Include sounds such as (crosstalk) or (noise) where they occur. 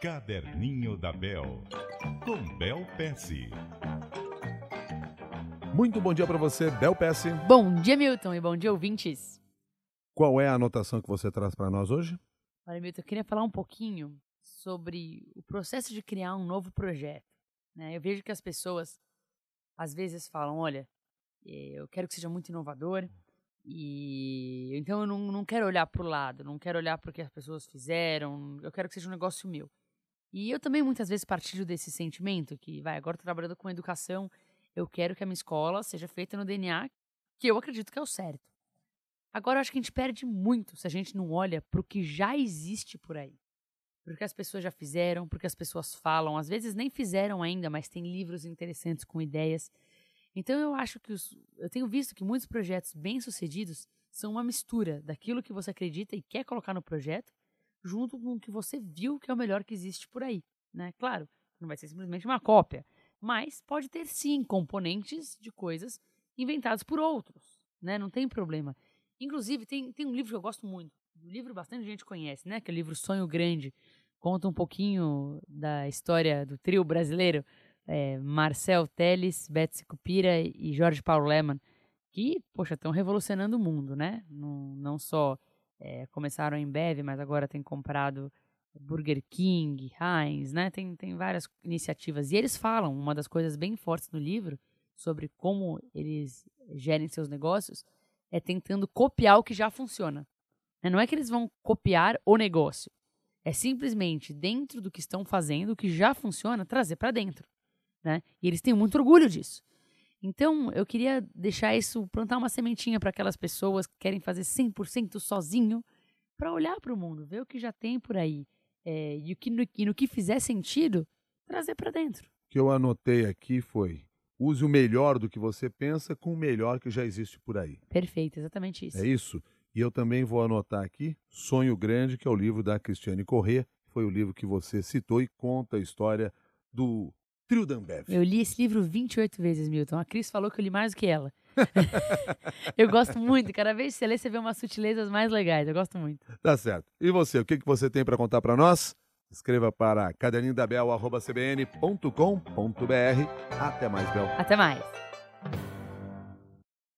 Caderninho da Bel, com Bel Pesce. Muito bom dia para você, Bel Pesce. Bom dia, Milton, e bom dia, ouvintes. Qual é a anotação que você traz para nós hoje? Olha, Milton, eu queria falar um pouquinho sobre o processo de criar um novo projeto. Né? Eu vejo que as pessoas às vezes falam, olha, eu quero que seja muito inovador, e então eu não, não quero olhar para o lado, não quero olhar para o que as pessoas fizeram, eu quero que seja um negócio meu. E eu também muitas vezes partilho desse sentimento que, vai, agora trabalhando com educação, eu quero que a minha escola seja feita no DNA que eu acredito que é o certo. Agora eu acho que a gente perde muito se a gente não olha para o que já existe por aí. Porque as pessoas já fizeram, porque as pessoas falam, às vezes nem fizeram ainda, mas tem livros interessantes com ideias. Então eu acho que os, eu tenho visto que muitos projetos bem-sucedidos são uma mistura daquilo que você acredita e quer colocar no projeto junto com o que você viu que é o melhor que existe por aí, né? Claro, não vai ser simplesmente uma cópia, mas pode ter sim componentes de coisas inventados por outros, né? Não tem problema. Inclusive, tem, tem um livro que eu gosto muito, um livro bastante gente conhece, né? Que é o livro Sonho Grande. Conta um pouquinho da história do trio brasileiro, é, Marcel Teles, Betsy Cupira e Jorge Paulo Leman, que, poxa, estão revolucionando o mundo, né? Não, não só é, começaram em Bev, mas agora tem comprado Burger King, Heinz, né? Tem, tem várias iniciativas. E eles falam, uma das coisas bem fortes no livro, sobre como eles gerem seus negócios, é tentando copiar o que já funciona. Né? Não é que eles vão copiar o negócio. É simplesmente, dentro do que estão fazendo, o que já funciona, trazer para dentro. Né? E eles têm muito orgulho disso. Então, eu queria deixar isso, plantar uma sementinha para aquelas pessoas que querem fazer 100% sozinho, para olhar para o mundo, ver o que já tem por aí. É, e, o que, no, e no que fizer sentido, trazer para dentro. O que eu anotei aqui foi: use o melhor do que você pensa com o melhor que já existe por aí. Perfeito, exatamente isso. É isso? E eu também vou anotar aqui Sonho Grande, que é o livro da Cristiane Corrêa, foi o livro que você citou e conta a história do Trio Dambev. Eu li esse livro 28 vezes, Milton. A Cris falou que eu li mais do que ela. (laughs) eu gosto muito. Cada vez que você lê, você vê umas sutilezas mais legais. Eu gosto muito. Tá certo. E você, o que, que você tem para contar para nós? Escreva para caderninhodabel.cbn.com.br. Até mais, Bel. Até mais.